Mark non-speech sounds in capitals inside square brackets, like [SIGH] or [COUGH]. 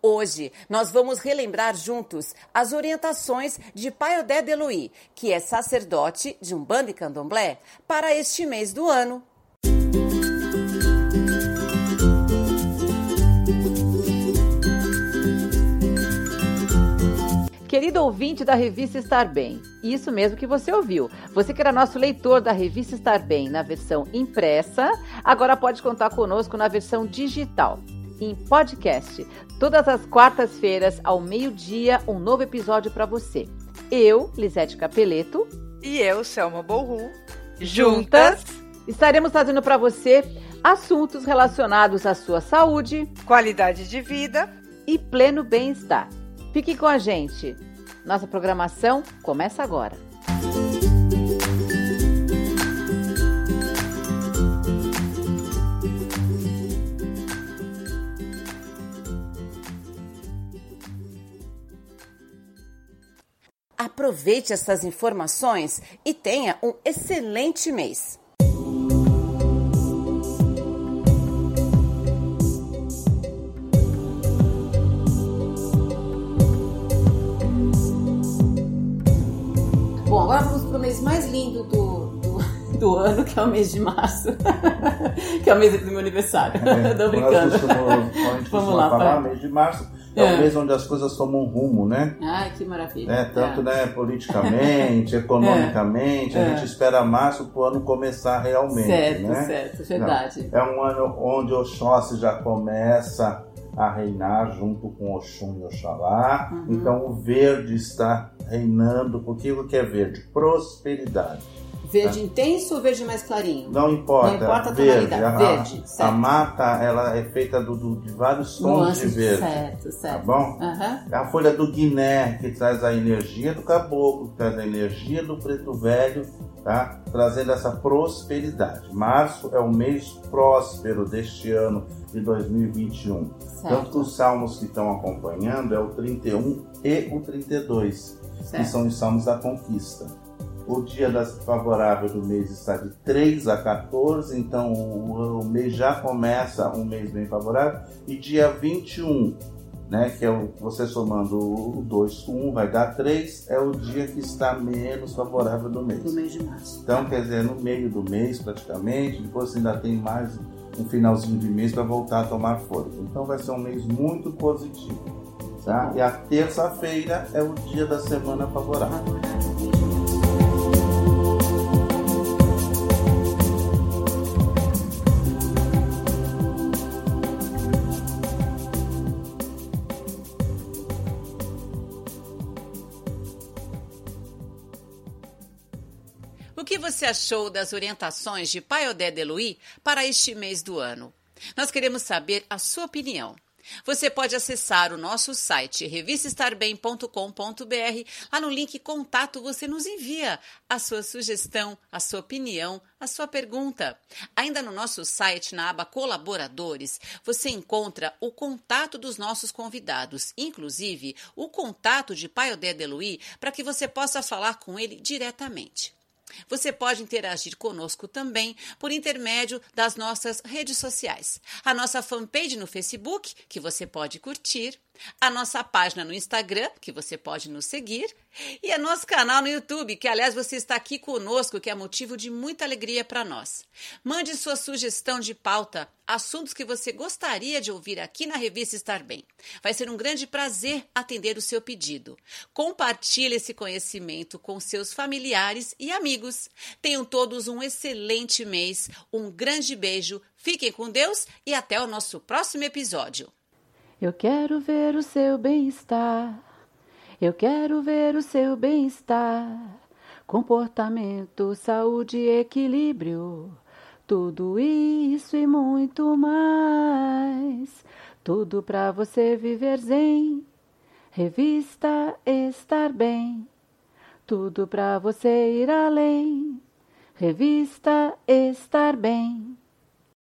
Hoje nós vamos relembrar juntos as orientações de Pai Odé de Louis, que é sacerdote de Umbanda e Candomblé, para este mês do ano. Querido ouvinte da revista Estar Bem, isso mesmo que você ouviu. Você que era nosso leitor da revista Estar Bem na versão impressa, agora pode contar conosco na versão digital em podcast. Todas as quartas-feiras, ao meio-dia, um novo episódio para você. Eu, Lisete Capeleto. E eu, Selma Borru. Juntas, estaremos trazendo para você assuntos relacionados à sua saúde, qualidade de vida e pleno bem-estar. Fique com a gente. Nossa programação começa agora. Aproveite essas informações e tenha um excelente mês. Bom, agora vamos para o mês mais lindo do, do, do, ano, que é o mês de março, [LAUGHS] que é o mês do meu aniversário. É, [LAUGHS] Tô brincando. [LAUGHS] Vamos lá, falar, mês de março é, é onde as coisas tomam rumo, né? Ai, que maravilha. É, tanto, é. né, politicamente, [LAUGHS] economicamente, a é. gente espera março para o ano começar realmente, certo, né? Certo, verdade. Não, é um ano onde Oxóssi já começa a reinar junto com Oxum e Oxalá. Uhum. Então o verde está reinando, porque o que é verde? Prosperidade. Verde intenso ou verde mais clarinho? Não importa. Não importa a verde, tonalidade. A, verde, certo. A mata, ela é feita do, do de vários tons Nuances, de verde. Certo, certo. Tá bom? Uhum. A folha do guiné, que traz a energia do caboclo, que traz a energia do preto velho, tá? Trazendo essa prosperidade. Março é o mês próspero deste ano de 2021. Certo. Tanto que os salmos que estão acompanhando é o 31 e o 32, certo. que são os salmos da conquista. O dia favorável do mês está de 3 a 14, então o, o mês já começa um mês bem favorável. E dia 21, né, que é o, você somando o 2 com 1 vai dar 3, é o dia que está menos favorável do mês. Do mês de março. Então, quer dizer, no meio do mês praticamente, depois ainda tem mais um finalzinho de mês para voltar a tomar fôlego. Então vai ser um mês muito positivo. Tá? E a terça-feira é o dia da semana favorável. Que você achou das orientações de Pai Odé de Louis para este mês do ano? Nós queremos saber a sua opinião. Você pode acessar o nosso site revistaestarbem.com.br. Lá no link contato você nos envia a sua sugestão, a sua opinião, a sua pergunta. Ainda no nosso site, na aba Colaboradores, você encontra o contato dos nossos convidados, inclusive o contato de Pai Odé de Louis, para que você possa falar com ele diretamente. Você pode interagir conosco também por intermédio das nossas redes sociais. A nossa fanpage no Facebook, que você pode curtir, a nossa página no Instagram, que você pode nos seguir, e o nosso canal no YouTube, que aliás você está aqui conosco, que é motivo de muita alegria para nós. Mande sua sugestão de pauta, assuntos que você gostaria de ouvir aqui na revista Estar Bem. Vai ser um grande prazer atender o seu pedido. Compartilhe esse conhecimento com seus familiares e amigos. Tenham todos um excelente mês, um grande beijo, fiquem com Deus e até o nosso próximo episódio. Eu quero ver o seu bem-estar. Eu quero ver o seu bem-estar. Comportamento, saúde, equilíbrio. Tudo isso e muito mais. Tudo para você viver zen. Revista Estar Bem. Tudo para você ir além. Revista Estar Bem.